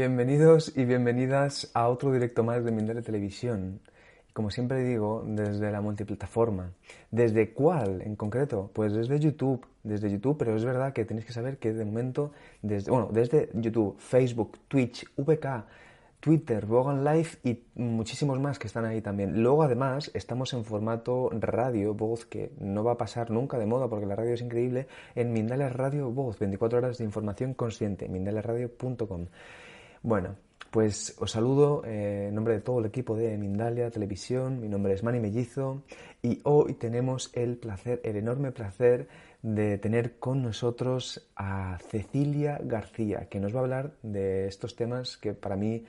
Bienvenidos y bienvenidas a otro directo más de Mindalia Televisión. Como siempre digo, desde la multiplataforma. ¿Desde cuál en concreto? Pues desde YouTube, desde YouTube, pero es verdad que tenéis que saber que de momento, desde, bueno, desde YouTube, Facebook, Twitch, VK, Twitter, Vogan Live y muchísimos más que están ahí también. Luego, además, estamos en formato radio, voz, que no va a pasar nunca de moda porque la radio es increíble, en Mindalia Radio Voz, 24 horas de información consciente, mindaliaradio.com. Bueno, pues os saludo eh, en nombre de todo el equipo de Mindalia Televisión. Mi nombre es Manny Mellizo y hoy tenemos el placer, el enorme placer de tener con nosotros a Cecilia García, que nos va a hablar de estos temas que para mí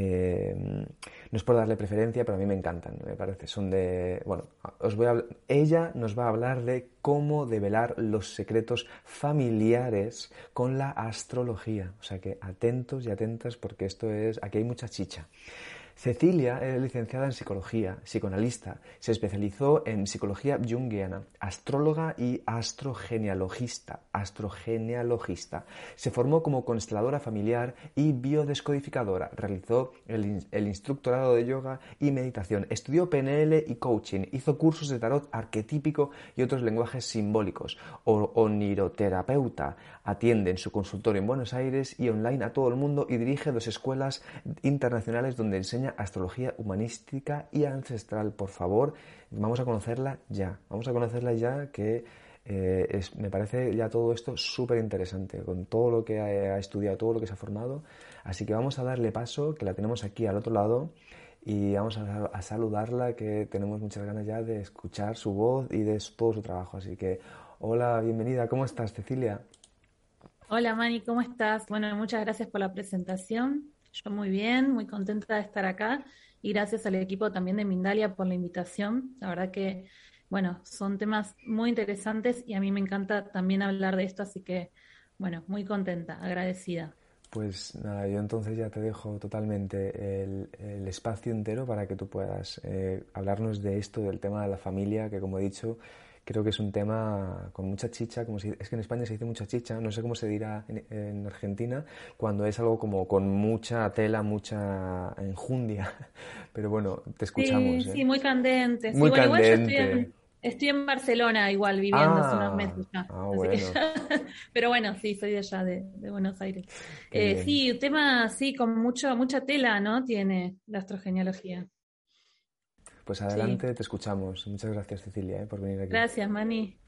eh, no es por darle preferencia, pero a mí me encantan, me parece. Son de. Bueno, os voy a, ella nos va a hablar de cómo develar los secretos familiares con la astrología. O sea que atentos y atentas porque esto es. Aquí hay mucha chicha. Cecilia es licenciada en psicología, psicoanalista, se especializó en psicología junguiana, astróloga y astrogenealogista, astrogenealogista. Se formó como consteladora familiar y biodescodificadora. Realizó el, instructorado de yoga y meditación. Estudió PNL y coaching. Hizo cursos de tarot arquetípico y otros lenguajes simbólicos. O oniroterapeuta. Atiende en su consultorio en Buenos Aires y online a todo el mundo y dirige dos escuelas internacionales donde enseña astrología humanística y ancestral. Por favor, vamos a conocerla ya. Vamos a conocerla ya que eh, me parece ya todo esto súper interesante, con todo lo que ha, estudiado, todo lo que se ha formado. Así que vamos a darle paso, que la tenemos aquí al otro lado, y vamos a, saludarla, que tenemos muchas ganas ya de escuchar su voz y de todo su trabajo. Así que, hola, bienvenida, ¿cómo estás, Cecilia? Hola, Mani, ¿cómo estás? Bueno, muchas gracias por la presentación. Yo muy bien, muy contenta de estar acá y gracias al equipo también de Mindalia por la invitación. La verdad que, bueno, son temas muy interesantes y a mí me encanta también hablar de esto, así que, bueno, muy contenta, agradecida. Pues nada, yo entonces ya te dejo totalmente el, espacio entero para que tú puedas eh, hablarnos de esto, del tema de la familia, que como he dicho, creo que es un tema con mucha chicha, como si, es que en España se dice mucha chicha, no sé cómo se dirá en, Argentina, cuando es algo como con mucha tela, mucha enjundia, pero bueno, te escuchamos. Sí, ¿eh? sí, muy candente. Muy candente. estoy, en, Barcelona igual viviendo hace unos ah, meses ya. Ah, bueno. pero bueno, sí, soy de allá, de, Buenos Aires. Eh, sí, un tema sí, con mucho, mucha tela, ¿no? Tiene la astrogenealogía. Pues adelante, te escuchamos. Muchas gracias, Cecilia, eh, por venir aquí. Gracias, Mani.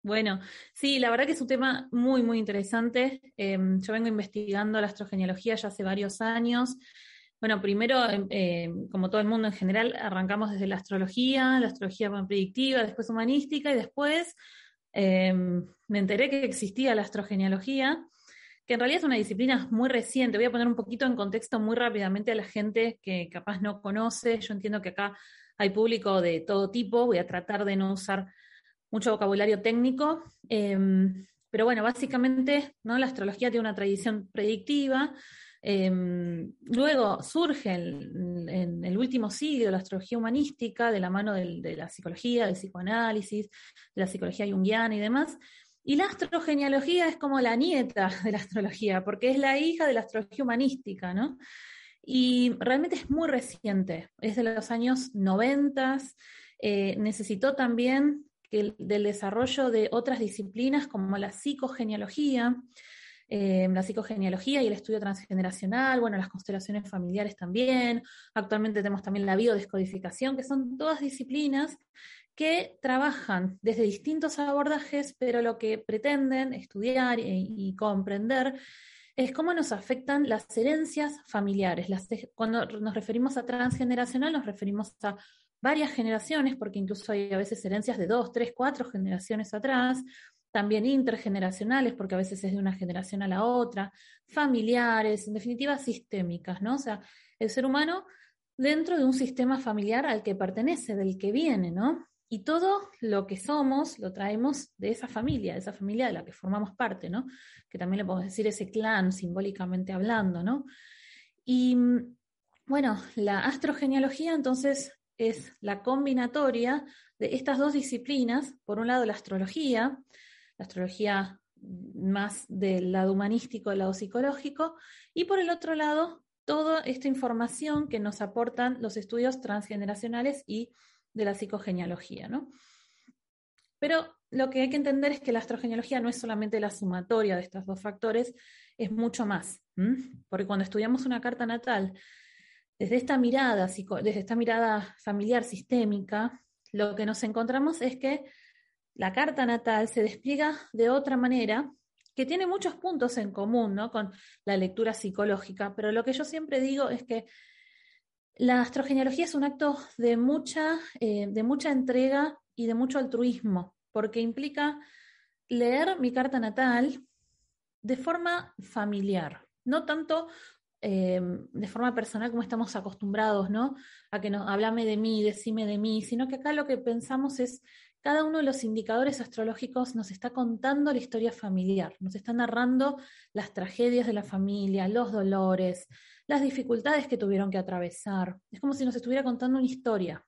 Bueno, sí, la verdad que es un tema muy, muy interesante. Em, yo vengo investigando la astrogenealogía ya hace varios años. Bueno, primero, em, em, como todo el mundo en general, arrancamos desde la astrología, la astrología predictiva, después humanística y después me enteré que existía la astrogenealogía que en realidad es una disciplina muy reciente. Voy a poner un poquito en contexto muy rápidamente a la gente que capaz no conoce. Yo entiendo que acá hay público de todo tipo, voy a tratar de no usar mucho vocabulario técnico. Em, pero bueno, básicamente ¿no? la astrología tiene una tradición predictiva. Em, luego surge en, el último siglo la astrología humanística de la mano de la psicología, del psicoanálisis, de la psicología junguiana y demás. Y la astrogenealogía es como la nieta de la astrología, porque es la hija de la astrología humanística, ¿no? Y realmente es muy reciente, es de los años 90, eh, necesitó también del desarrollo de otras disciplinas como la psicogenealogía, eh, la psicogenealogía y el estudio transgeneracional, bueno, las constelaciones familiares también, actualmente tenemos también la biodescodificación, que son todas disciplinas que trabajan desde distintos abordajes, pero lo que pretenden estudiar y, comprender es cómo nos afectan las herencias familiares. cuando nos referimos a transgeneracional, nos referimos a varias generaciones, porque incluso hay a veces herencias de dos, tres, cuatro generaciones atrás, también intergeneracionales, porque a veces es de una generación a la otra, familiares, en definitiva sistémicas, ¿no? O sea, el ser humano dentro de un sistema familiar al que pertenece, del que viene, ¿no? Y todo lo que somos lo traemos de esa familia, de esa familia de la que formamos parte, ¿no? Que también le podemos decir ese clan simbólicamente hablando, ¿no? Y bueno, la astrogenealogía entonces es la combinatoria de estas dos disciplinas, por un lado la astrología, la astrología más del lado humanístico, del lado psicológico, y por el otro lado, toda esta información que nos aportan los estudios transgeneracionales y de la psicogenealogía, ¿no? Pero lo que hay que entender es que la astrogenealogía no es solamente la sumatoria de estos dos factores, es mucho más. Porque cuando estudiamos una carta natal, desde esta mirada, desde esta mirada familiar sistémica, lo que nos encontramos es que la carta natal se despliega de otra manera que tiene muchos puntos en común ¿no? con la lectura psicológica, pero lo que yo siempre digo es que la astrogenealogía es un acto de mucha, eh, de mucha entrega y de mucho altruismo, porque implica leer mi carta natal de forma familiar, no tanto eh, de forma personal como estamos acostumbrados, ¿no? A que nos háblame de mí, decime de mí, sino que acá lo que pensamos es cada uno de los indicadores astrológicos nos está contando la historia familiar, nos está narrando las tragedias de la familia, los dolores, las dificultades que tuvieron que atravesar. Es como si nos estuviera contando una historia.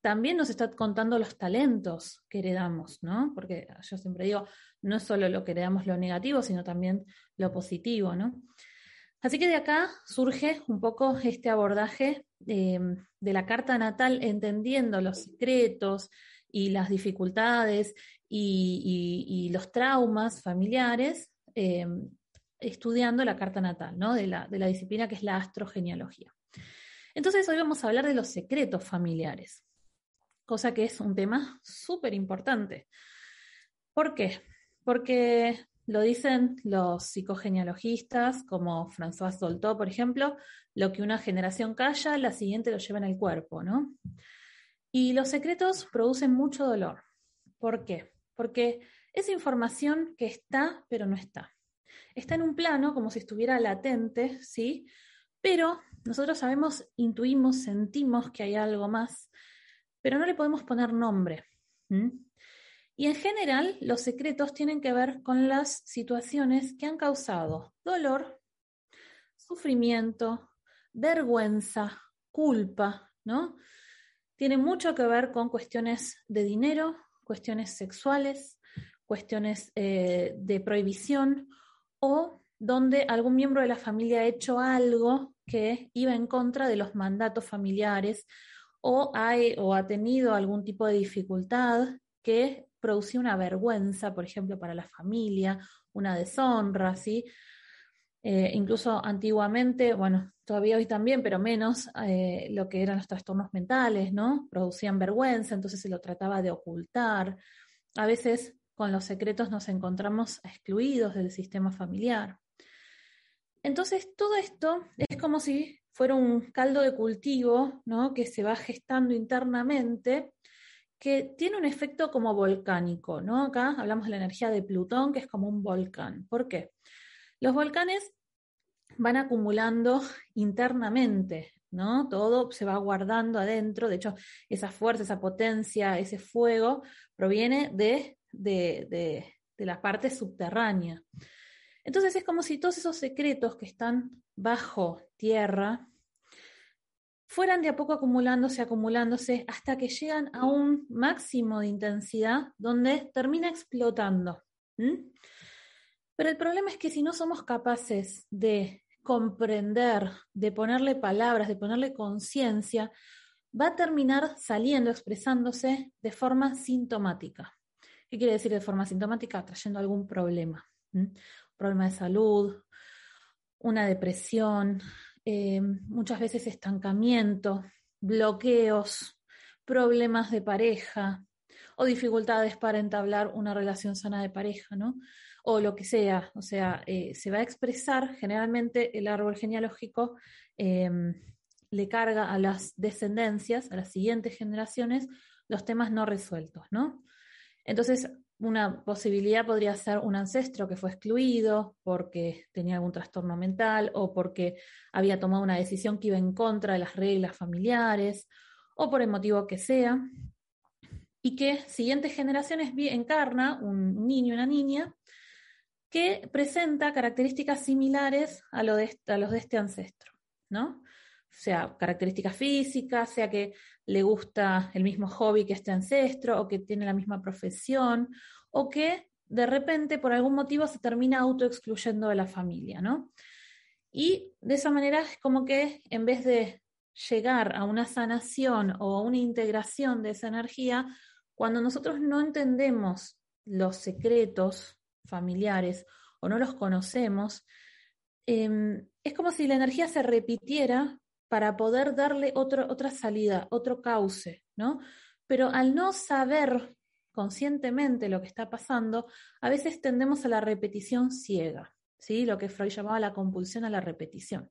También nos está contando los talentos que heredamos, ¿no? Porque yo siempre digo, no es solo lo que heredamos lo negativo, sino también lo positivo, ¿no? Así que de acá surge un poco este abordaje eh, de la carta natal, entendiendo los secretos, y las dificultades y, los traumas familiares eh, estudiando la carta natal, ¿no? de, la, de la disciplina que es la astrogenealogía. Entonces hoy vamos a hablar de los secretos familiares, cosa que es un tema súper importante. ¿Por qué? Porque lo dicen los psicogenealogistas, como François Dolto, por ejemplo, lo que una generación calla, la siguiente lo lleva en el cuerpo, ¿no? Y los secretos producen mucho dolor. ¿Por qué? Porque es información que está, pero no está. Está en un plano como si estuviera latente, ¿sí? Pero nosotros sabemos, intuimos, sentimos que hay algo más, pero no le podemos poner nombre. Y en general, los secretos tienen que ver con las situaciones que han causado dolor, sufrimiento, vergüenza, culpa, ¿no? Tiene mucho que ver con cuestiones de dinero, cuestiones sexuales, cuestiones eh, de prohibición o donde algún miembro de la familia ha hecho algo que iba en contra de los mandatos familiares o o ha tenido algún tipo de dificultad que producía una vergüenza, por ejemplo, para la familia, una deshonra, ¿sí? Eh, incluso antiguamente, bueno, todavía hoy también, pero menos, eh, lo que eran los trastornos mentales, ¿no? Producían vergüenza, entonces se lo trataba de ocultar. A veces con los secretos nos encontramos excluidos del sistema familiar. Entonces, todo esto es como si fuera un caldo de cultivo, ¿no? Que se va gestando internamente, que tiene un efecto como volcánico, ¿no? Acá hablamos de la energía de Plutón, que es como un volcán. ¿Por qué? Los volcanes van acumulando internamente, ¿no? Todo se va guardando adentro, de hecho, esa fuerza, esa potencia, ese fuego proviene de, de, la parte subterránea. Entonces es como si todos esos secretos que están bajo tierra fueran de a poco acumulándose, acumulándose, hasta que llegan a un máximo de intensidad donde termina explotando. Pero el problema es que si no somos capaces de comprender, de ponerle palabras, de ponerle conciencia, va a terminar saliendo, expresándose de forma sintomática. ¿Qué quiere decir de forma sintomática? Trayendo algún problema. Problema de salud, una depresión, eh, muchas veces estancamiento, bloqueos, problemas de pareja o dificultades para entablar una relación sana de pareja, ¿no? O lo que sea, o sea, eh, se va a expresar generalmente el árbol genealógico em, le carga a las descendencias, a las siguientes generaciones, los temas no resueltos, ¿no? Entonces, una posibilidad podría ser un ancestro que fue excluido porque tenía algún trastorno mental o porque había tomado una decisión que iba en contra de las reglas familiares o por el motivo que sea, y que siguientes generaciones encarna un niño y una niña que presenta características similares a, los de este ancestro, ¿no? O sea, características físicas, sea que le gusta el mismo hobby que este ancestro, o que tiene la misma profesión, o que de repente, por algún motivo, se termina autoexcluyendo de la familia, ¿no? Y de esa manera es como que en vez de llegar a una sanación o a una integración de esa energía, cuando nosotros no entendemos los secretos familiares o no los conocemos, em, es como si la energía se repitiera para poder darle otra salida, otro cauce, ¿no? Pero al no saber conscientemente lo que está pasando, a veces tendemos a la repetición ciega, ¿sí? Lo que Freud llamaba la compulsión a la repetición.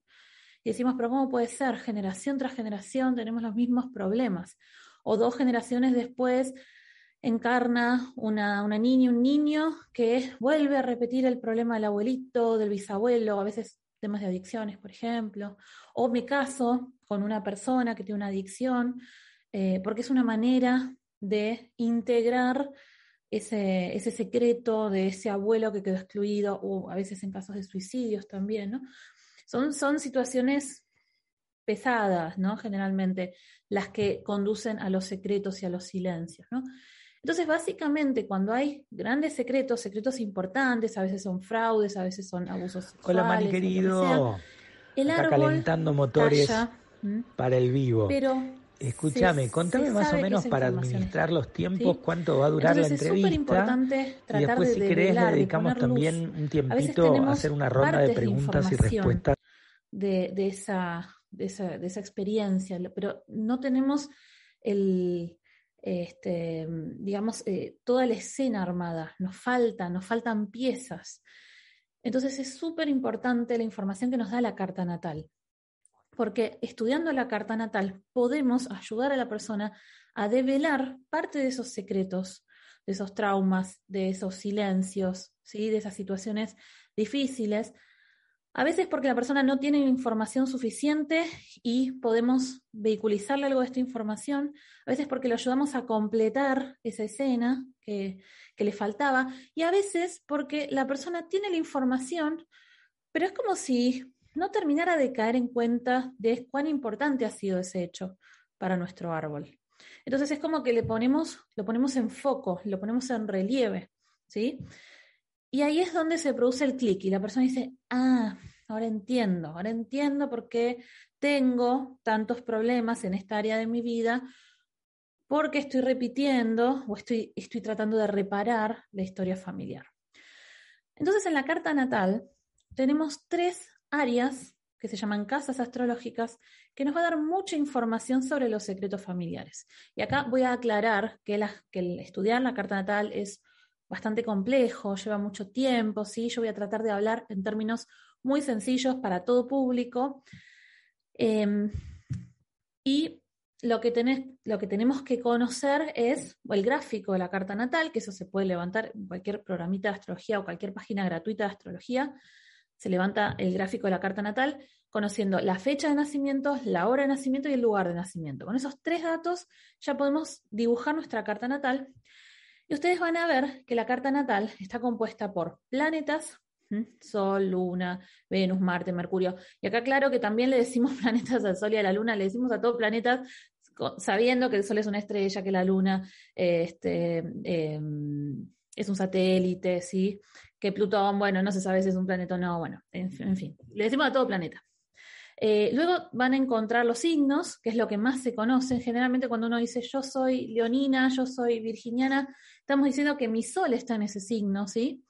Y decimos, pero ¿cómo puede ser? Generación tras generación tenemos los mismos problemas. O dos generaciones después encarna una, una niña, un niño que vuelve a repetir el problema del abuelito, del bisabuelo, a veces temas de adicciones, por ejemplo, o me caso con una persona que tiene una adicción, eh, porque es una manera de integrar ese, ese, secreto de ese abuelo que quedó excluido, o a veces en casos de suicidios también, ¿no? Son, son situaciones pesadas, ¿no? Generalmente, las que conducen a los secretos y a los silencios, ¿no? Entonces, básicamente, cuando hay grandes secretos, secretos importantes, a veces son fraudes, a veces son abusos sexuales. Hola, Mani querido. el árbol calentando motores para el vivo. Pero Escúchame, contame más o menos para administrar los tiempos, cuánto va a durar la entrevista. importante y después, si querés, le dedicamos también un tiempito a, hacer una ronda de preguntas y respuestas. De, de, esa, de, esa, de esa experiencia, pero no tenemos el, este, digamos, eh, toda la escena armada, nos falta, nos faltan piezas. Entonces es súper importante la información que nos da la carta natal, porque estudiando la carta natal podemos ayudar a la persona a develar parte de esos secretos, de esos traumas, de esos silencios, ¿sí? de esas situaciones difíciles, a veces porque la persona no tiene información suficiente y podemos vehiculizarle algo de esta información. A veces porque lo ayudamos a completar esa escena que, le faltaba. Y a veces porque la persona tiene la información, pero es como si no terminara de caer en cuenta de cuán importante ha sido ese hecho para nuestro árbol. Entonces es como que le ponemos, lo ponemos en foco, lo ponemos en relieve, ¿sí? Y ahí es donde se produce el clic y la persona dice, ah, ahora entiendo, ahora entiendo por qué tengo tantos problemas en esta área de mi vida, porque estoy repitiendo o estoy, estoy tratando de reparar la historia familiar. Entonces, en la carta natal tenemos tres áreas que se llaman casas astrológicas, que nos va a dar mucha información sobre los secretos familiares. Y acá voy a aclarar que, que estudiar la carta natal es bastante complejo, lleva mucho tiempo, ¿sí? Yo voy a tratar de hablar en términos muy sencillos para todo público. Em, y lo que, lo que tenemos que conocer es el gráfico de la carta natal, que eso se puede levantar en cualquier programita de astrología o cualquier página gratuita de astrología. Se levanta el gráfico de la carta natal conociendo la fecha de nacimiento, la hora de nacimiento y el lugar de nacimiento. Con esos tres datos ya podemos dibujar nuestra carta natal y ustedes van a ver que la carta natal está compuesta por planetas, Sol, Luna, Venus, Marte, Mercurio. Y acá claro que también le decimos planetas al Sol y a la Luna, le decimos a todos planetas sabiendo que el Sol es una estrella, que la Luna este, em, es un satélite, ¿sí? Que Plutón, bueno, no se sabe si es un planeta o no, bueno, en, fin, le decimos a todo planeta. Eh, luego van a encontrar los signos, que es lo que más se conoce. Generalmente cuando uno dice yo soy leonina, yo soy virginiana, estamos diciendo que mi sol está en ese signo, ¿sí?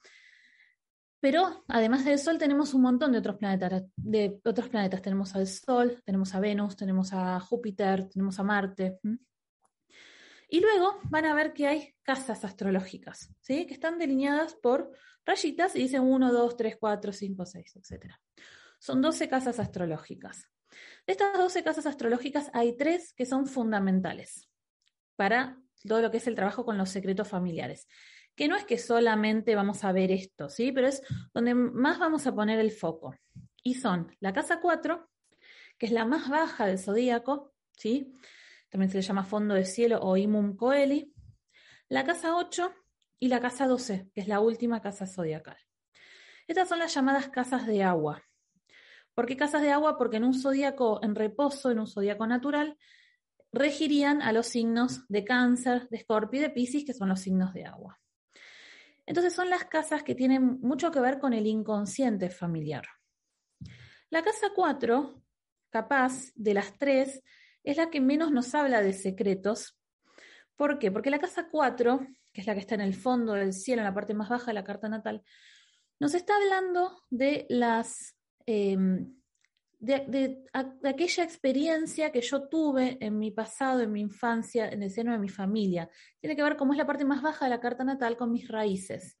Pero además del Sol tenemos un montón de otros planetas. De otros planetas tenemos al Sol, tenemos a Venus, tenemos a Júpiter, tenemos a Marte. Y luego van a ver que hay casas astrológicas, ¿sí? que están delineadas por rayitas y dicen 1, 2, 3, 4, 5, 6, etc. Son 12 casas astrológicas. De estas 12 casas astrológicas hay tres que son fundamentales para todo lo que es el trabajo con los secretos familiares. Que no es que solamente vamos a ver esto, ¿sí? Pero es donde más vamos a poner el foco. Y son la casa 4, que es la más baja del zodíaco, ¿sí? También se le llama fondo de cielo o imum coeli. La casa 8 y la casa 12, que es la última casa zodiacal. Estas son las llamadas casas de agua. ¿Por qué casas de agua? Porque en un zodíaco en reposo, en un zodíaco natural, regirían a los signos de cáncer, de escorpio y de piscis, que son los signos de agua. Entonces son las casas que tienen mucho que ver con el inconsciente familiar. La casa 4, capaz de las tres, es la que menos nos habla de secretos. ¿Por qué? Porque la casa 4, que es la que está en el fondo del cielo, en la parte más baja de la carta natal, nos está hablando de las em, de, aquella experiencia que yo tuve en mi pasado, en mi infancia, en el seno de mi familia. Tiene que ver cómo es la parte más baja de la carta natal con mis raíces.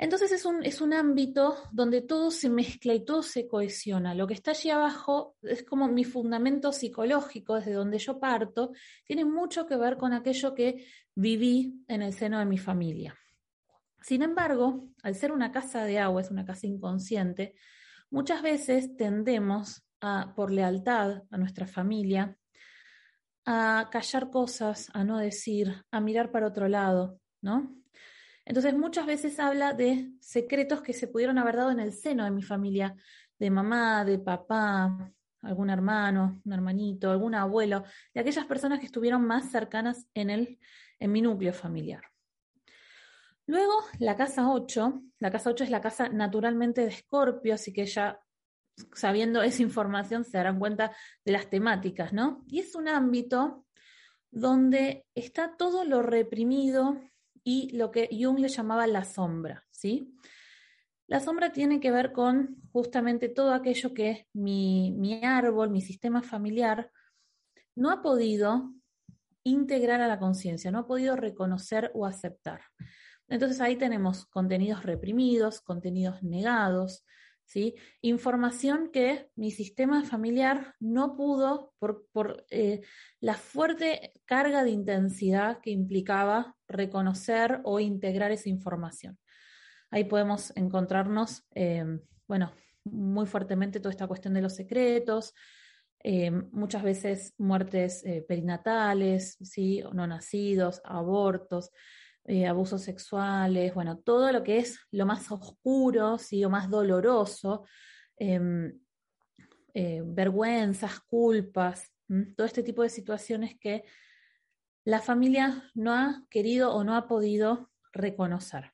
Entonces es un, es un ámbito donde todo se mezcla y todo se cohesiona. Lo que está allí abajo es como mi fundamento psicológico, desde donde yo parto, tiene mucho que ver con aquello que viví en el seno de mi familia. Sin embargo, al ser una casa de agua, es una casa inconsciente, muchas veces tendemos a, por lealtad a nuestra familia, a callar cosas, a no decir, a mirar para otro lado, ¿no? Entonces muchas veces habla de secretos que se pudieron haber dado en el seno de mi familia, de mamá, de papá, algún hermano, un hermanito, algún abuelo, de aquellas personas que estuvieron más cercanas en, el, en mi núcleo familiar. Luego, la casa 8. La casa 8 es la casa naturalmente de Escorpio, así que ya sabiendo esa información se darán cuenta de las temáticas, ¿no? Y es un ámbito donde está todo lo reprimido y lo que Jung le llamaba la sombra, ¿sí? La sombra tiene que ver con justamente todo aquello que mi, mi árbol, mi sistema familiar, no ha podido integrar a la conciencia, no ha podido reconocer o aceptar. Entonces ahí tenemos contenidos reprimidos, contenidos negados, ¿sí? información que mi sistema familiar no pudo por, por eh, la fuerte carga de intensidad que implicaba reconocer o integrar esa información. Ahí podemos encontrarnos, eh, bueno, muy fuertemente toda esta cuestión de los secretos, eh, muchas veces muertes perinatales, ¿sí? no nacidos, abortos. Eh, abusos sexuales, bueno, todo lo que es lo más oscuro, ¿sí? o más doloroso, em, eh, vergüenzas, culpas, todo este tipo de situaciones que la familia no ha querido o no ha podido reconocer.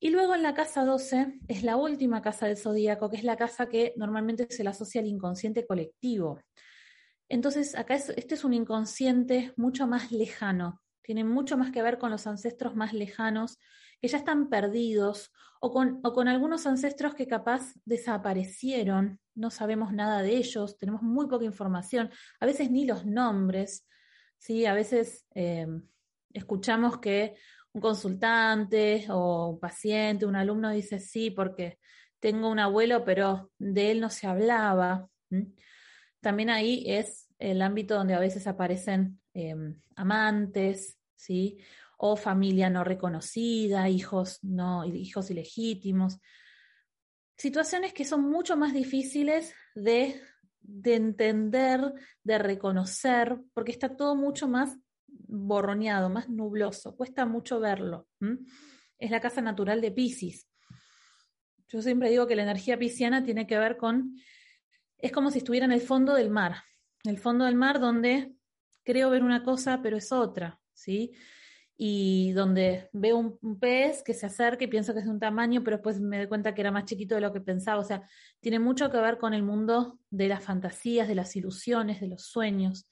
Y luego en la casa 12 es la última casa del zodíaco, que es la casa que normalmente se la asocia al inconsciente colectivo. Entonces, acá este es un inconsciente mucho más lejano, tiene mucho más que ver con los ancestros más lejanos, que ya están perdidos, o con, o con algunos ancestros que capaz desaparecieron, no sabemos nada de ellos, tenemos muy poca información, a veces ni los nombres, ¿sí? a veces eh, escuchamos que un consultante o un paciente, un alumno dice sí, porque tengo un abuelo, pero de él no se hablaba. También ahí es el ámbito donde a veces aparecen Em, amantes, ¿sí? O familia no reconocida, hijos, no, hijos ilegítimos. Situaciones que son mucho más difíciles de, de entender, de reconocer, porque está todo mucho más borroneado, más nubloso, cuesta mucho verlo. Es la casa natural de Pisces. Yo siempre digo que la energía pisciana tiene que ver con, es como si estuviera en el fondo del mar, el fondo del mar donde creo ver una cosa, pero es otra, ¿sí? Y donde veo un, pez que se acerca y pienso que es de un tamaño, pero después me doy cuenta que era más chiquito de lo que pensaba. O sea, tiene mucho que ver con el mundo de las fantasías, de las ilusiones, de los sueños.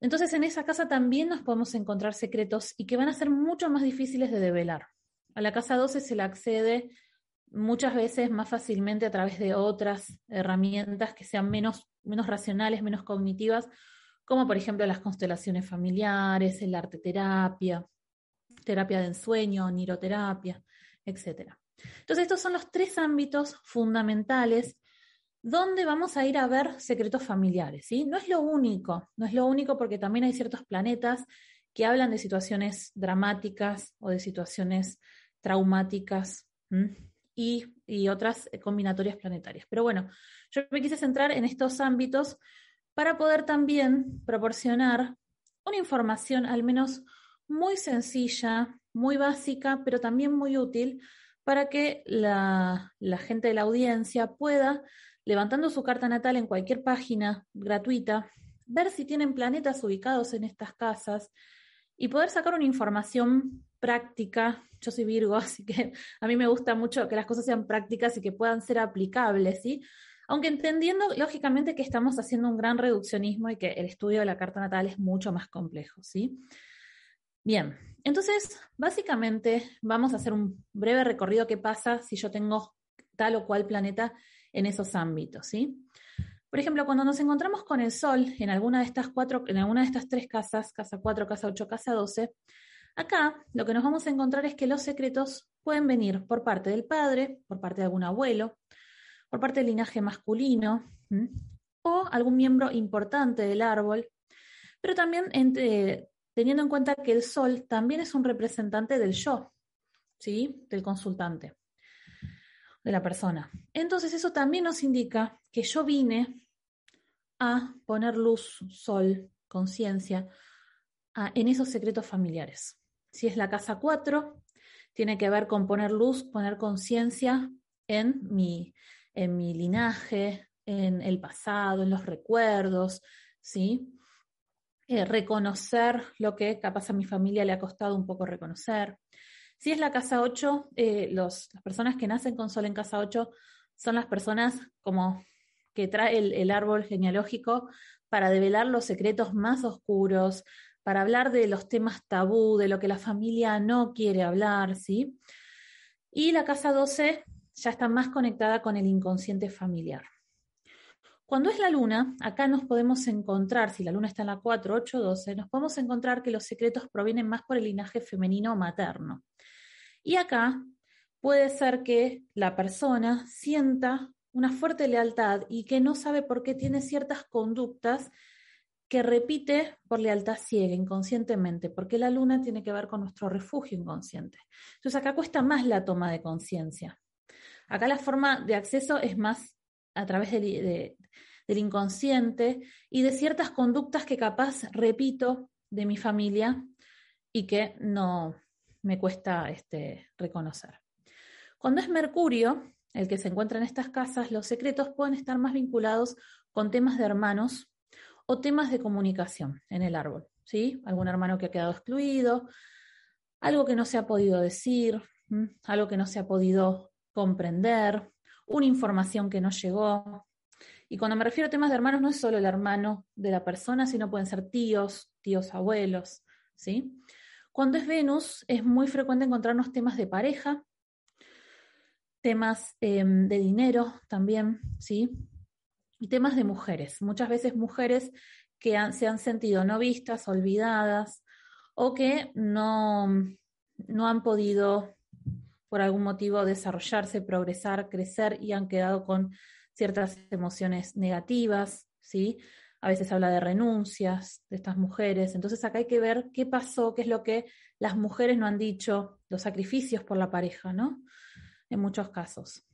Entonces, en esa casa también nos podemos encontrar secretos y que van a ser mucho más difíciles de develar. A la casa 12 se le accede muchas veces más fácilmente a través de otras herramientas que sean menos, menos racionales, menos cognitivas como por ejemplo las constelaciones familiares, el arte terapia, terapia de ensueño, niroterapia, etc. Entonces, estos son los tres ámbitos fundamentales donde vamos a ir a ver secretos familiares. ¿sí? No es lo único, no es lo único porque también hay ciertos planetas que hablan de situaciones dramáticas o de situaciones traumáticas y, y, otras combinatorias planetarias. Pero bueno, yo me quise centrar en estos ámbitos para poder también proporcionar una información al menos muy sencilla, muy básica, pero también muy útil para que la, gente de la audiencia pueda, levantando su carta natal en cualquier página gratuita, ver si tienen planetas ubicados en estas casas y poder sacar una información práctica. Yo soy Virgo, así que a mí me gusta mucho que las cosas sean prácticas y que puedan ser aplicables, ¿sí? Aunque entendiendo, lógicamente, que estamos haciendo un gran reduccionismo y que el estudio de la carta natal es mucho más complejo, ¿sí? Bien, entonces, básicamente vamos a hacer un breve recorrido qué pasa si yo tengo tal o cual planeta en esos ámbitos, ¿sí? Por ejemplo, cuando nos encontramos con el Sol en alguna de estas cuatro, en alguna de estas tres casas, casa 4, casa 8, casa 12, acá lo que nos vamos a encontrar es que los secretos pueden venir por parte del padre, por parte de algún abuelo, por parte del linaje masculino o algún miembro importante del árbol, pero también teniendo en cuenta que el sol también es un representante del yo, ¿sí? del consultante, de la persona. Entonces eso también nos indica que yo vine a poner luz, sol, conciencia en esos secretos familiares. Si es la casa 4, tiene que ver con poner luz, poner conciencia en mi en mi linaje, en el pasado, en los recuerdos, ¿sí? Eh, reconocer lo que capaz a mi familia le ha costado un poco reconocer. Si es la casa 8, eh, las personas que nacen con sol en casa 8 son las personas como que trae el, el árbol genealógico para develar los secretos más oscuros, para hablar de los temas tabú, de lo que la familia no quiere hablar, ¿sí? Y la casa 12 ya está más conectada con el inconsciente familiar. Cuando es la luna, acá nos podemos encontrar, si la luna está en la 4, 8, 12, nos podemos encontrar que los secretos provienen más por el linaje femenino o materno. Y acá puede ser que la persona sienta una fuerte lealtad y que no sabe por qué tiene ciertas conductas que repite por lealtad ciega, inconscientemente, porque la luna tiene que ver con nuestro refugio inconsciente. Entonces acá cuesta más la toma de conciencia. Acá la forma de acceso es más a través del, inconsciente y de ciertas conductas que capaz repito de mi familia y que no me cuesta este, reconocer. Cuando es Mercurio, el que se encuentra en estas casas, los secretos pueden estar más vinculados con temas de hermanos o temas de comunicación en el árbol. ¿sí? Algún hermano que ha quedado excluido, algo que no se ha podido decir, algo que no se ha podido comprender, una información que no llegó. Y cuando me refiero a temas de hermanos, no es solo el hermano de la persona, sino pueden ser tíos, tíos abuelos, ¿sí? Cuando es Venus, es muy frecuente encontrarnos temas de pareja, temas em, de dinero también, ¿sí? Y temas de mujeres. Muchas veces mujeres que se han sentido no vistas, olvidadas, o que no, no han podido por algún motivo desarrollarse, progresar, crecer y han quedado con ciertas emociones negativas, ¿sí? A veces habla de renuncias de estas mujeres. Entonces acá hay que ver qué pasó, qué es lo que las mujeres no han dicho, los sacrificios por la pareja, ¿no? En muchos casos.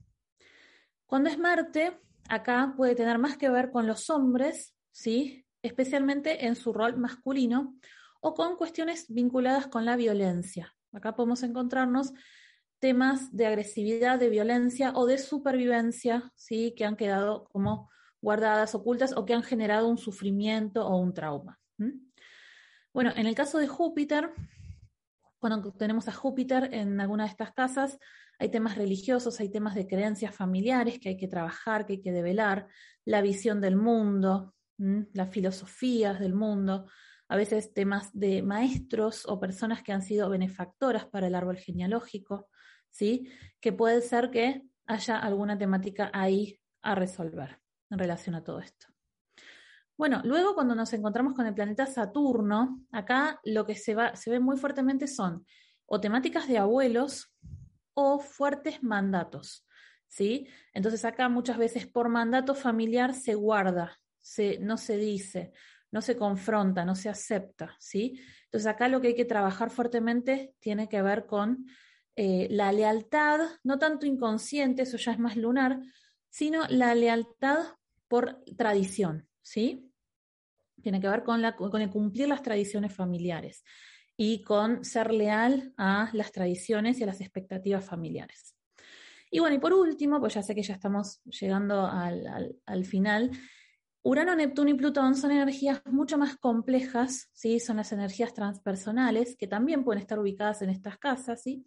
Cuando es Marte, acá puede tener más que ver con los hombres, ¿sí? Especialmente en su rol masculino o con cuestiones vinculadas con la violencia. Acá podemos encontrarnos temas de agresividad, de violencia o de supervivencia, ¿sí? que han quedado como guardadas, ocultas o que han generado un sufrimiento o un trauma. Bueno, en el caso de Júpiter, cuando tenemos a Júpiter en alguna de estas casas, hay temas religiosos, hay temas de creencias familiares que hay que trabajar, que hay que develar, la visión del mundo, las filosofías del mundo, a veces temas de maestros o personas que han sido benefactoras para el árbol genealógico, ¿sí? Que puede ser que haya alguna temática ahí a resolver en relación a todo esto. Bueno, luego cuando nos encontramos con el planeta Saturno, acá lo que se, va, se ve muy fuertemente son o temáticas de abuelos o fuertes mandatos, ¿sí? Entonces acá muchas veces por mandato familiar se guarda, se, no se dice, no se confronta, no se acepta, ¿sí? Entonces acá lo que hay que trabajar fuertemente tiene que ver con eh, la lealtad, no tanto inconsciente, eso ya es más lunar, sino la lealtad por tradición, ¿sí? Tiene que ver con, la, con el cumplir las tradiciones familiares y con ser leal a las tradiciones y a las expectativas familiares. Y bueno, y por último, pues ya sé que ya estamos llegando al, al final, Urano, Neptuno y Plutón son energías mucho más complejas, ¿sí? son las energías transpersonales, que también pueden estar ubicadas en estas casas, ¿sí?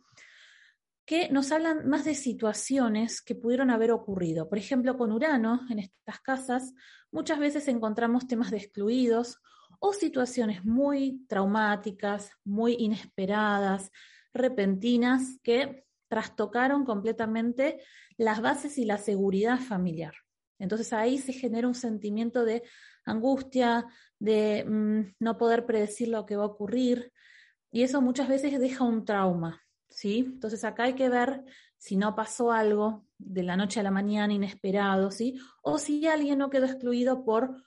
Que nos hablan más de situaciones que pudieron haber ocurrido. Por ejemplo, con Urano, en estas casas, muchas veces encontramos temas de excluidos o situaciones muy traumáticas, muy inesperadas, repentinas, que trastocaron completamente las bases y la seguridad familiar. Entonces ahí se genera un sentimiento de angustia, de mm, no poder predecir lo que va a ocurrir, y eso muchas veces deja un trauma, ¿sí? Entonces acá hay que ver si no pasó algo de la noche a la mañana inesperado, ¿sí? O si alguien no quedó excluido por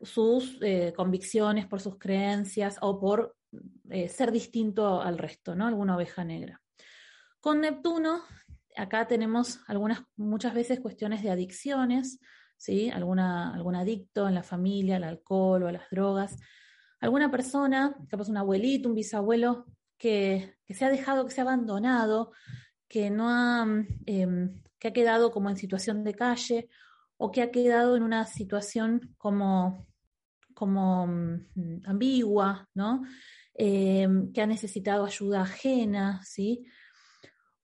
sus eh, convicciones, por sus creencias o por eh, ser distinto al resto, ¿no? Alguna oveja negra. Con Neptuno, acá tenemos algunas, muchas veces cuestiones de adicciones, ¿sí? Alguna, algún adicto en la familia, al alcohol o a las drogas, alguna persona, capaz un abuelito, un bisabuelo, que, se ha dejado, que se ha abandonado, que no ha, em, que ha quedado como en situación de calle o que ha quedado en una situación como, como mm, ambigua, ¿no? Em, que ha necesitado ayuda ajena, ¿sí?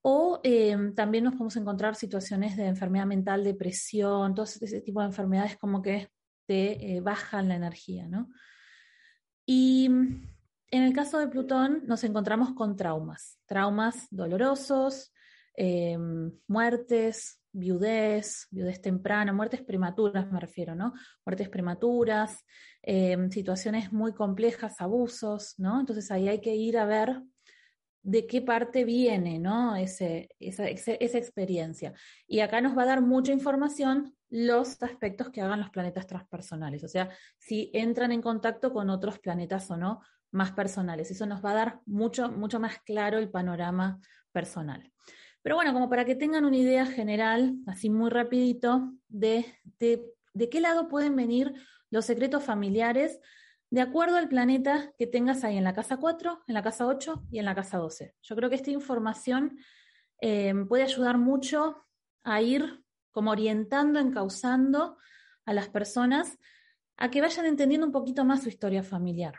O em, también nos podemos encontrar situaciones de enfermedad mental, depresión, todo ese tipo de enfermedades como que te eh, bajan la energía, ¿no? Y en el caso de Plutón nos encontramos con traumas, traumas dolorosos, em, muertes, viudez, viudez temprana, muertes prematuras me refiero, ¿no? Muertes prematuras, em, situaciones muy complejas, abusos, ¿no? Entonces ahí hay que ir a ver de qué parte viene ¿no? Esa, experiencia. Y acá nos va a dar mucha información los aspectos que hagan los planetas transpersonales, o sea, si entran en contacto con otros planetas o no más personales. Eso nos va a dar mucho, mucho más claro el panorama personal. Pero bueno, como para que tengan una idea general, así muy rapidito, de, de, qué lado pueden venir los secretos familiares de acuerdo al planeta que tengas ahí en la casa 4, en la casa 8 y en la casa 12. Yo creo que esta información eh, puede ayudar mucho a ir como orientando, encauzando a las personas a que vayan entendiendo un poquito más su historia familiar.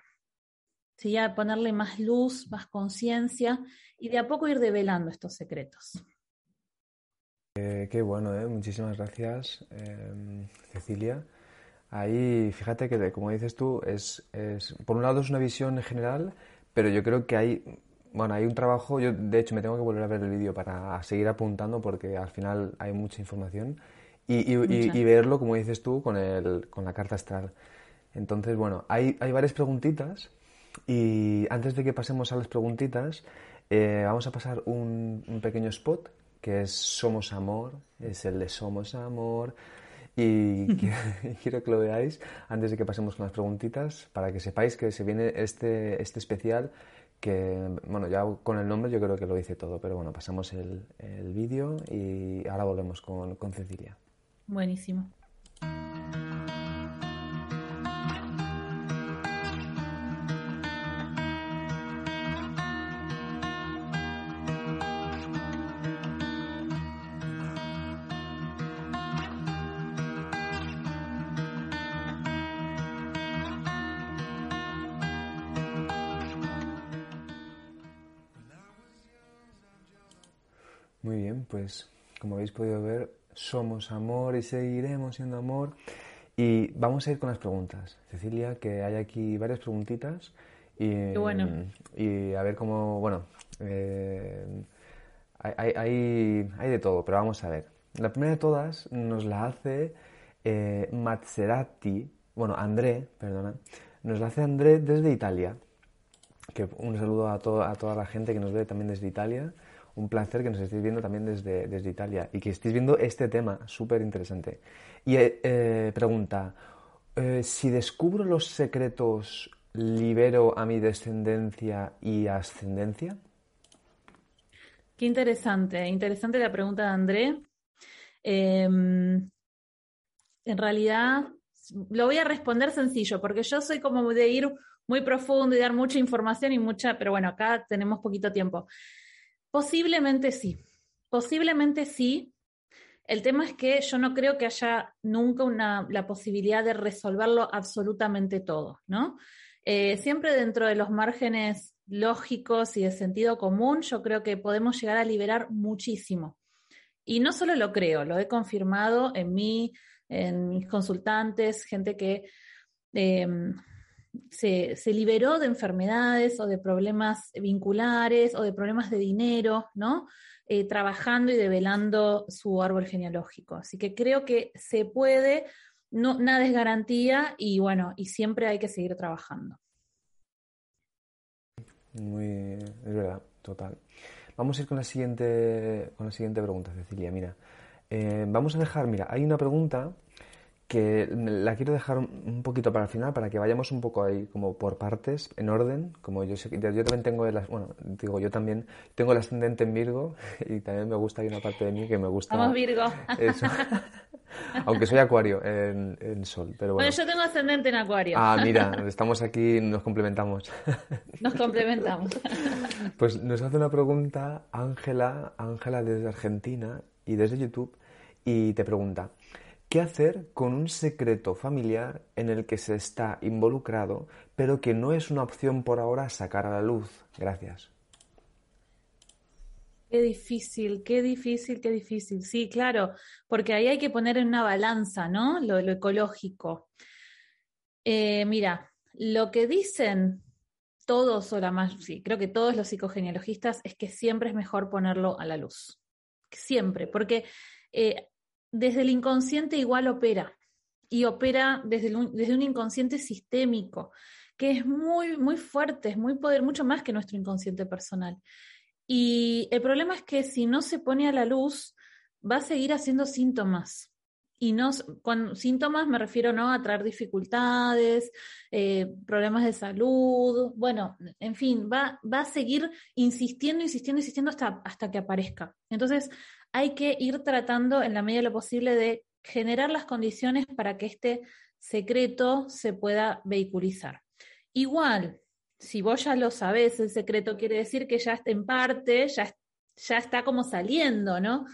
¿Sí? A ponerle más luz, más conciencia y de a poco ir develando estos secretos. Eh, qué bueno, ¿eh? muchísimas gracias, eh, Cecilia. Ahí, fíjate que, como dices tú, es, por un lado es una visión general, pero yo creo que hay, bueno, hay un trabajo, yo de hecho me tengo que volver a ver el vídeo para seguir apuntando porque al final hay mucha información y, verlo, como dices tú, con, el, con la carta astral. Entonces, bueno, hay, hay varias preguntitas y antes de que pasemos a las preguntitas, eh, vamos a pasar un, un pequeño spot que es Somos Amor, es el de Somos Amor. Y quiero, que lo veáis antes de que pasemos con las preguntitas para que sepáis que se viene este, este especial que, bueno, ya con el nombre yo creo que lo dice todo, pero bueno, pasamos el, el vídeo y ahora volvemos con, con Cecilia. Buenísimo. Pues como habéis podido ver, somos amor y seguiremos siendo amor. Y vamos a ir con las preguntas. Cecilia, que hay aquí varias preguntitas. Y, bueno. y a ver cómo, bueno, eh, hay, hay, hay, de todo, pero vamos a ver. La primera de todas nos la hace eh, Mazzerati, bueno, André, perdona, nos la hace André desde Italia. Que un saludo a, a toda la gente que nos ve también desde Italia un placer que nos estéis viendo también desde, desde Italia y que estéis viendo este tema súper interesante. Y eh, eh, pregunta, eh, si descubro los secretos, ¿libero a mi descendencia y ascendencia? Qué interesante, interesante la pregunta de André. Em, en realidad, lo voy a responder sencillo, porque yo soy como de ir muy profundo y dar mucha información y mucha, pero bueno, acá tenemos poquito tiempo. Posiblemente sí, posiblemente sí. El tema es que yo no creo que haya nunca una, la posibilidad de resolverlo absolutamente todo, ¿no? Eh, siempre dentro de los márgenes lógicos y de sentido común, yo creo que podemos llegar a liberar muchísimo. Y no solo lo creo, lo he confirmado en mí, en mis consultantes, gente que em, se, liberó de enfermedades o de problemas vinculares o de problemas de dinero, ¿no? Eh, trabajando y develando su árbol genealógico. Así que creo que se puede, no, nada es garantía y bueno, y siempre hay que seguir trabajando. Muy, es verdad, total. Vamos a ir con la siguiente, con la siguiente pregunta, Cecilia. Mira, eh, vamos a dejar, mira, hay una pregunta que la quiero dejar un poquito para el final, para que vayamos un poco ahí como por partes, en orden, como yo sé yo también tengo, el, bueno, digo, yo también tengo el ascendente en Virgo y también me gusta, hay una parte de mí que me gusta. Vamos Virgo. Eso. Aunque soy acuario en, sol, pero bueno. Bueno, yo tengo ascendente en acuario. Ah, mira, estamos aquí, nos complementamos. Nos complementamos. Pues nos hace una pregunta Ángela, Ángela desde Argentina y desde YouTube, y te pregunta, ¿Qué hacer con un secreto familiar en el que se está involucrado, pero que no es una opción por ahora sacar a la luz? Gracias. Qué difícil, qué difícil, qué difícil. Sí, claro, porque ahí hay que poner en una balanza, ¿no? Lo, ecológico. Eh, mira, lo que dicen todos, o la más, sí, creo que todos los psicogenealogistas, es que siempre es mejor ponerlo a la luz. Siempre, porque eh, desde el inconsciente igual opera y opera desde, desde un inconsciente sistémico, que es muy, muy fuerte, es muy poder, mucho más que nuestro inconsciente personal. Y el problema es que si no se pone a la luz, va a seguir haciendo síntomas. Y no, con síntomas me refiero ¿no? a traer dificultades, eh, problemas de salud, bueno, en fin, va, va a seguir insistiendo, insistiendo, insistiendo hasta, hasta que aparezca. Entonces, hay que ir tratando en la medida de lo posible de generar las condiciones para que este secreto se pueda vehiculizar. Igual, si vos ya lo sabés, el secreto quiere decir que ya está en parte, ya, ya está como saliendo, ¿no?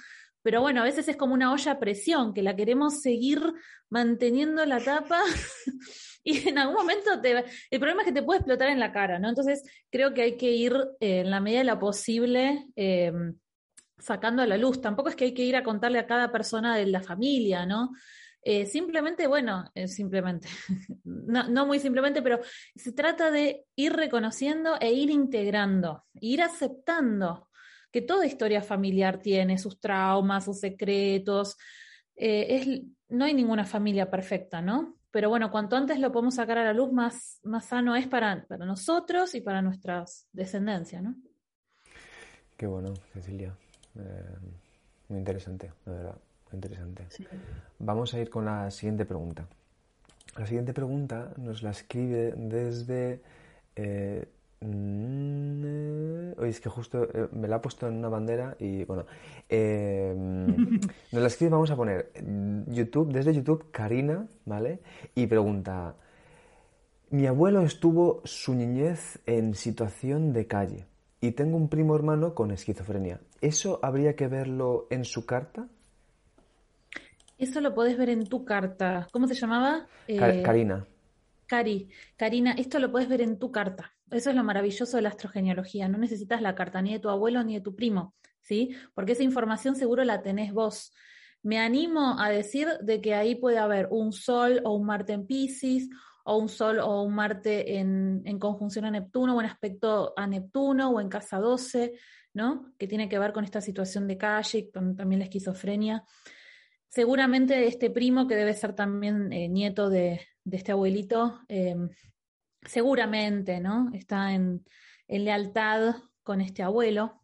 Pero bueno, a veces es como una olla a presión, que la queremos seguir manteniendo la tapa y en algún momento el problema es que te puede explotar en la cara, ¿no? Entonces creo que hay que ir eh, en la medida de lo posible eh, sacando a la luz. Tampoco es que hay que ir a contarle a cada persona de la familia, ¿no? Eh, simplemente, bueno, eh, simplemente, no, muy simplemente, pero se trata de ir reconociendo e ir integrando, ir aceptando que toda historia familiar tiene sus traumas, sus secretos. Eh, no hay ninguna familia perfecta, ¿no? Pero bueno, cuanto antes lo podemos sacar a la luz, más, más sano es para, para nosotros y para nuestras descendencias, ¿no? Qué bueno, Cecilia. Eh, muy interesante, la verdad, muy interesante. Vamos a ir con la siguiente pregunta. La siguiente pregunta nos la escribe desde... Eh, mm, es que justo eh, me la ha puesto en una bandera y bueno, nos la escribe, vamos a poner YouTube, desde YouTube, Karina, ¿vale? Y pregunta, mi abuelo estuvo su niñez en situación de calle y tengo un primo hermano con esquizofrenia. ¿Eso habría que verlo en su carta? Eso lo podés ver en tu carta. ¿Cómo se llamaba? Eh, Karina. Cari, Karina, esto lo puedes ver en tu carta. Eso es lo maravilloso de la astrogenealogía. No necesitas la carta ni de tu abuelo ni de tu primo, ¿sí? Porque esa información seguro la tenés vos. Me animo a decir de que ahí puede haber un Sol o un Marte en Pisces o un Sol o un Marte en, conjunción a Neptuno o en aspecto a Neptuno o en casa 12, ¿no? Que tiene que ver con esta situación de calle, con también la esquizofrenia. Seguramente este primo, que debe ser también eh, nieto de, este abuelito, eh, seguramente, ¿no? Está en, en lealtad con este abuelo.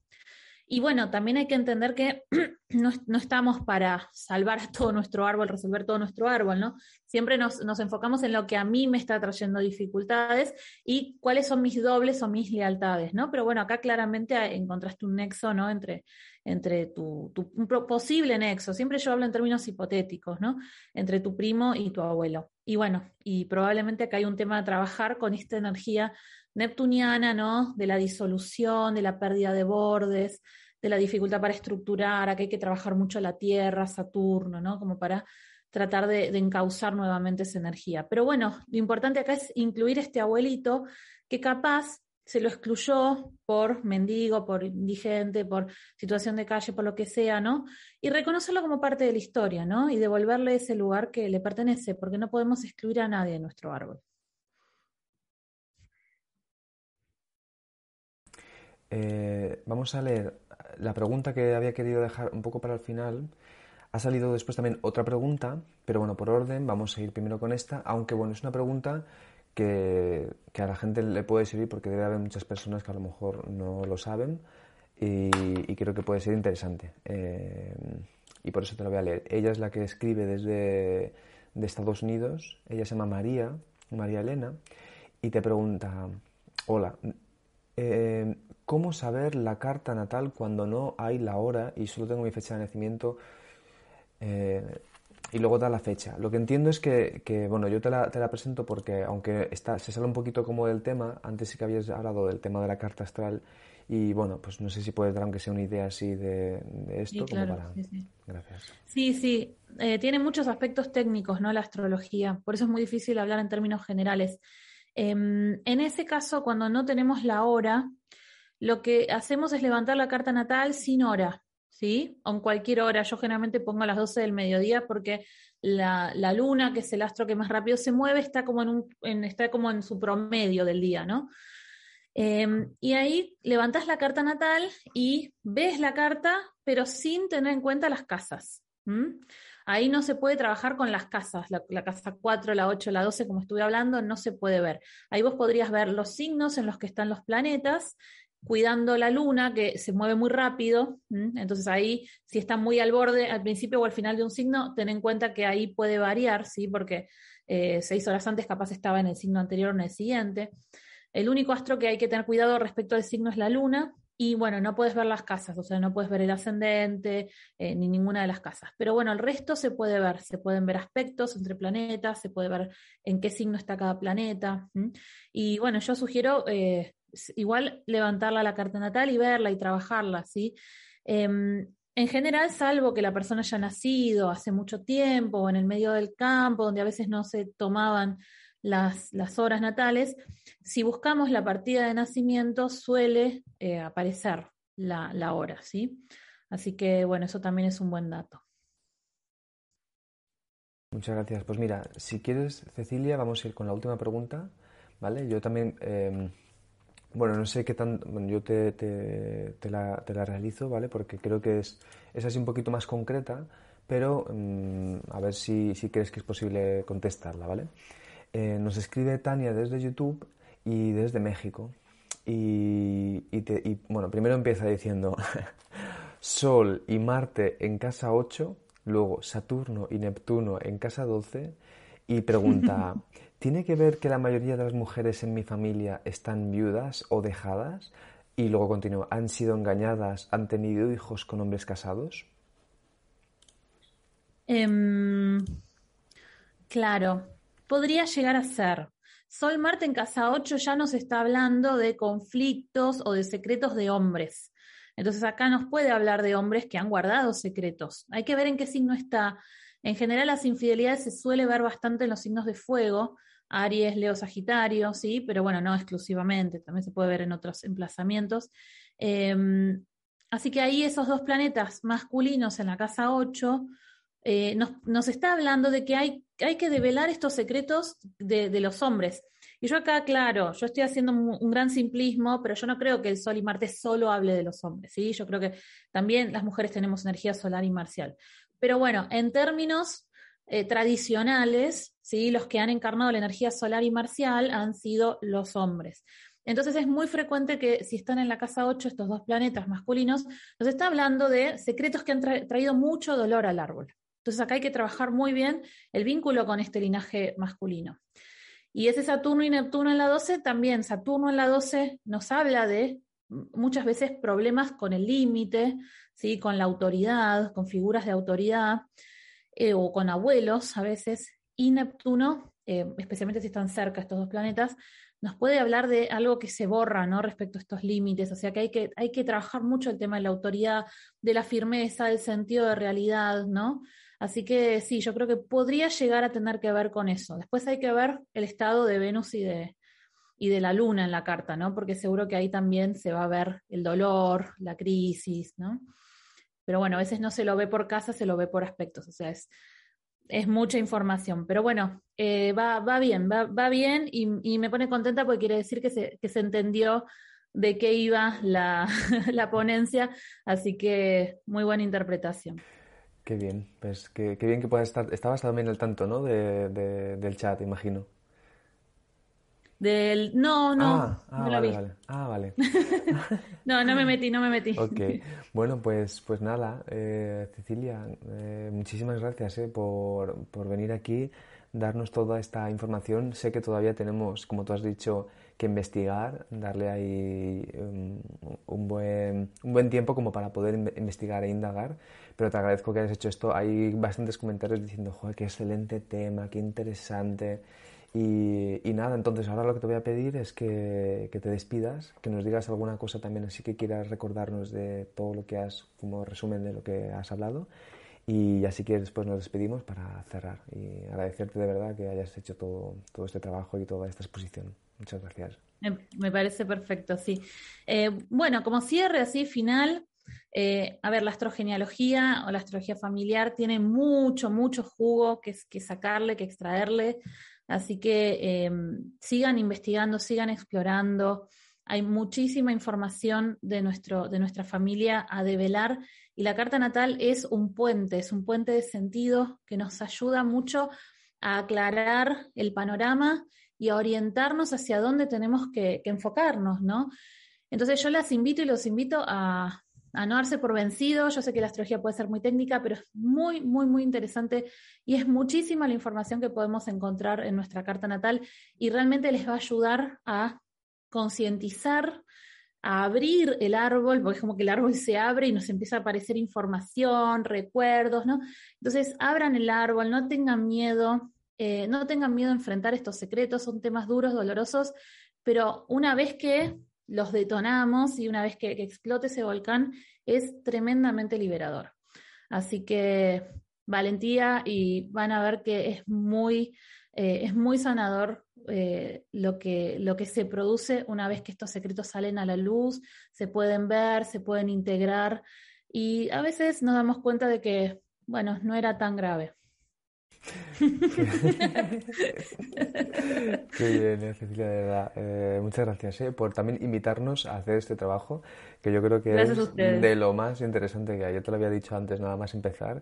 Y bueno, también hay que entender que no, estamos para salvar todo nuestro árbol, resolver todo nuestro árbol, ¿no? Siempre nos, enfocamos en lo que a mí me está trayendo dificultades y cuáles son mis dobles o mis lealtades, ¿no? Pero bueno, acá claramente encontraste un nexo, ¿no? Entre, entre tu, tu un posible nexo, siempre yo hablo en términos hipotéticos, ¿no? Entre tu primo y tu abuelo. Y bueno, y probablemente acá hay un tema a trabajar con esta energía neptuniana, ¿no? De la disolución, de la pérdida de bordes, de la dificultad para estructurar, a que hay que trabajar mucho la tierra, Saturno, ¿no? Como para tratar de, de encauzar nuevamente esa energía. Pero bueno, lo importante acá es incluir este abuelito que capaz se lo excluyó por mendigo, por indigente, por situación de calle, por lo que sea, ¿no? Y reconocerlo como parte de la historia, ¿no? Y devolverle ese lugar que le pertenece, porque no podemos excluir a nadie de nuestro árbol. Eh, vamos a leer la pregunta que había querido dejar un poco para el final. Ha salido después también otra pregunta, pero bueno, por orden vamos a ir primero con esta, aunque bueno, es una pregunta que, a la gente le puede servir porque debe haber muchas personas que a lo mejor no lo saben y, creo que puede ser interesante. Eh, y por eso te lo voy a leer. Ella es la que escribe desde de Estados Unidos, ella se llama María, María Elena, y te pregunta, hola, eh, ¿cómo saber la carta natal cuando no hay la hora y solo tengo mi fecha de nacimiento? Eh, y luego da la fecha. Lo que entiendo es que, bueno, yo te la, te la, presento porque aunque está, se sale un poquito como del tema, antes sí que habías hablado del tema de la carta astral y bueno, pues no sé si puedes dar aunque sea una idea así de, esto. Sí, claro, sí, sí. Gracias. Sí, sí, eh, tiene muchos aspectos técnicos, ¿no? La astrología, por eso es muy difícil hablar en términos generales. Em, en ese caso, cuando no tenemos la hora, lo que hacemos es levantar la carta natal sin hora. ¿sí? O en cualquier hora. Yo generalmente pongo a las 12 del mediodía porque la, luna, que es el astro que más rápido se mueve, está como en, un, está como en su promedio del día, ¿no? Em, y ahí levantas la carta natal y ves la carta, pero sin tener en cuenta las casas. Ahí no se puede trabajar con las casas, la, la, casa 4, la 8, la 12, como estuve hablando, no se puede ver. Ahí vos podrías ver los signos en los que están los planetas cuidando la luna, que se mueve muy rápido. Entonces ahí, si está muy al borde, al principio o al final de un signo, ten en cuenta que ahí puede variar, ¿sí? Porque eh, seis horas antes capaz estaba en el signo anterior o en el siguiente. El único astro que hay que tener cuidado respecto al signo es la luna. Y bueno, no puedes ver las casas, o sea, no puedes ver el ascendente eh, ni ninguna de las casas. Pero bueno, el resto se puede ver, se pueden ver aspectos entre planetas, se puede ver en qué signo está cada planeta. Y bueno, yo sugiero eh, igual levantarla la carta natal y verla y trabajarla, ¿sí? Em, en general, salvo que la persona haya nacido hace mucho tiempo o en el medio del campo, donde a veces no se tomaban las, horas natales, si buscamos la partida de nacimiento suele eh, aparecer la, hora, ¿sí? Así que, bueno, eso también es un buen dato. Muchas gracias. Pues mira, si quieres, Cecilia, vamos a ir con la última pregunta, ¿vale? Yo también em, bueno, no sé qué tan. Bueno, yo te, la, te, la, realizo, ¿vale? Porque creo que es, es así un poquito más concreta, pero mm, a ver si, si, crees que es posible contestarla, ¿vale? Eh, nos escribe Tania desde YouTube y desde México. Y, y, y bueno, primero empieza diciendo Sol y Marte en casa 8, luego Saturno y Neptuno en casa 12, y pregunta. ¿Tiene que ver que la mayoría de las mujeres en mi familia están viudas o dejadas? Y luego continúa, ¿han sido engañadas, han tenido hijos con hombres casados? Em, claro, podría llegar a ser. Sol Marte en casa 8 ya nos está hablando de conflictos o de secretos de hombres. Entonces acá nos puede hablar de hombres que han guardado secretos. Hay que ver en qué signo está. En general las infidelidades se suele ver bastante en los signos de fuego, Aries, Leo, Sagitario, sí, pero bueno, no exclusivamente, también se puede ver en otros emplazamientos. Em, así que ahí esos dos planetas masculinos en la casa 8 eh, nos, está hablando de que hay, que develar estos secretos de, los hombres. Y yo acá, claro, yo estoy haciendo un, gran simplismo, pero yo no creo que el Sol y Marte solo hable de los hombres, ¿sí? Yo creo que también las mujeres tenemos energía solar y marcial. Pero bueno, en términos eh, tradicionales, ¿sí? los que han encarnado la energía solar y marcial han sido los hombres. Entonces es muy frecuente que si están en la casa 8 estos dos planetas masculinos, nos está hablando de secretos que han traído mucho dolor al árbol. Entonces acá hay que trabajar muy bien el vínculo con este linaje masculino. Y ese Saturno y Neptuno en la 12 también. Saturno en la 12 nos habla de muchas veces problemas con el límite, ¿sí? con la autoridad, con figuras de autoridad. Eh, o con abuelos a veces, y Neptuno eh, especialmente si están cerca estos dos planetas, nos puede hablar de algo que se borra, ¿no? Respecto a estos límites, o sea que hay, que hay que trabajar mucho el tema de la autoridad, de la firmeza, del sentido de realidad, ¿no? Así que sí, yo creo que podría llegar a tener que ver con eso. Después hay que ver el estado de Venus y de, y de la luna en la carta, ¿no? Porque seguro que ahí también se va a ver el dolor, la crisis, ¿no? Pero bueno, a veces no se lo ve por casa, se lo ve por aspectos, o sea, es, es mucha información. Pero bueno, eh, va, va, bien, va, va bien y, y, me pone contenta porque quiere decir que se, que se entendió de qué iba la, la ponencia, así que muy buena interpretación. Qué bien, pues qué, qué bien que puedas estar. Estabas también al tanto, ¿no? De, del chat, imagino. Del. No, no. Ah, ah vale, vale. Ah, vale. no, no me metí, no me metí. Ok. Bueno, pues, pues nada, eh, Cecilia, eh, muchísimas gracias eh, por, por venir aquí, darnos toda esta información. Sé que todavía tenemos, como tú has dicho, que investigar, darle ahí um, un, buen, un buen tiempo como para poder investigar e indagar pero te agradezco que hayas hecho esto. Hay bastantes comentarios diciendo, joder, qué excelente tema, qué interesante. Y, nada, entonces ahora lo que te voy a pedir es que, te despidas, que nos digas alguna cosa también así que quieras recordarnos de todo lo que has, como resumen de lo que has hablado. Y así que después nos despedimos para cerrar. Y agradecerte de verdad que hayas hecho todo, todo este trabajo y toda esta exposición. Muchas gracias. Me parece perfecto, sí. Eh, bueno, como cierre así final, eh, a ver, la astrogenealogía o la astrología familiar tiene mucho, mucho jugo que, sacarle, que extraerle. Así que em, sigan investigando, sigan explorando. Hay muchísima información de, nuestro, de nuestra familia a develar y la carta natal es un puente, es un puente de sentido que nos ayuda mucho a aclarar el panorama y a orientarnos hacia dónde tenemos que, que enfocarnos, ¿no? Entonces yo las invito y los invito a, a no darse por vencido. Yo sé que la astrología puede ser muy técnica, pero es muy, muy, muy interesante y es muchísima la información que podemos encontrar en nuestra carta natal y realmente les va a ayudar a concientizar, a abrir el árbol, porque es como que el árbol se abre y nos empieza a aparecer información, recuerdos, ¿no? Entonces, abran el árbol, no tengan miedo, eh, no tengan miedo a enfrentar estos secretos, son temas duros, dolorosos, pero una vez que los detonamos y una vez que, explote ese volcán es tremendamente liberador. Así que valentía y van a ver que es muy, eh, es muy sanador eh, lo, que, lo que se produce una vez que estos secretos salen a la luz, se pueden ver, se pueden integrar y a veces nos damos cuenta de que, bueno, no era tan grave. Qué bien, eh, Cecilia, de verdad. Eh, muchas gracias eh, por también invitarnos a hacer este trabajo, que yo creo que es de lo más interesante que hay. Yo te lo había dicho antes, nada más empezar,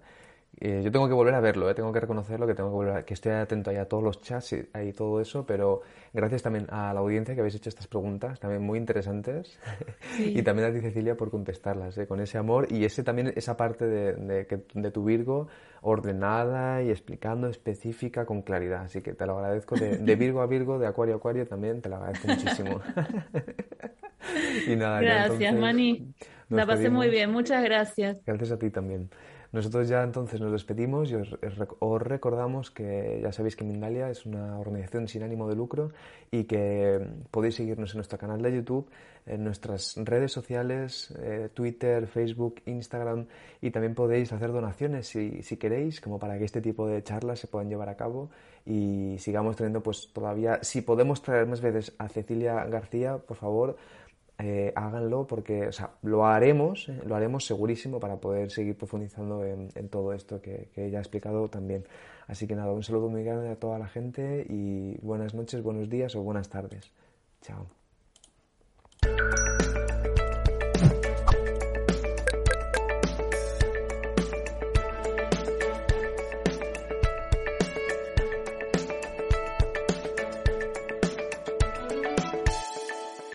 eh, yo tengo que volver a verlo, eh, tengo que reconocerlo, que tengo que volver que estoy atento a todos los chats y, todo eso, pero gracias también a la audiencia que habéis hecho estas preguntas, también muy interesantes, y también a ti Cecilia por contestarlas, eh, con ese amor y ese también esa parte de, de, de, tu Virgo ordenada y explicando, específica, con claridad, así que te lo agradezco de, Virgo a Virgo, de Acuario a Acuario también, te lo agradezco muchísimo. y nada, gracias, Mani. La pasé muy bien, muchas gracias. Gracias a ti también. Nosotros ya entonces nos despedimos y os, recordamos que ya sabéis que Mindalia es una organización sin ánimo de lucro y que podéis seguirnos en nuestro canal de YouTube, en nuestras redes sociales, eh, Twitter, Facebook, Instagram y también podéis hacer donaciones si, si queréis, como para que este tipo de charlas se puedan llevar a cabo y sigamos teniendo pues todavía, si podemos traer más veces a Cecilia García, por favor, eh, háganlo porque, o sea, lo haremos, eh, lo haremos segurísimo para poder seguir profundizando en, todo esto que, que ella ha explicado también. Así que nada, un saludo muy grande a toda la gente y buenas noches, buenos días o buenas tardes. Chao.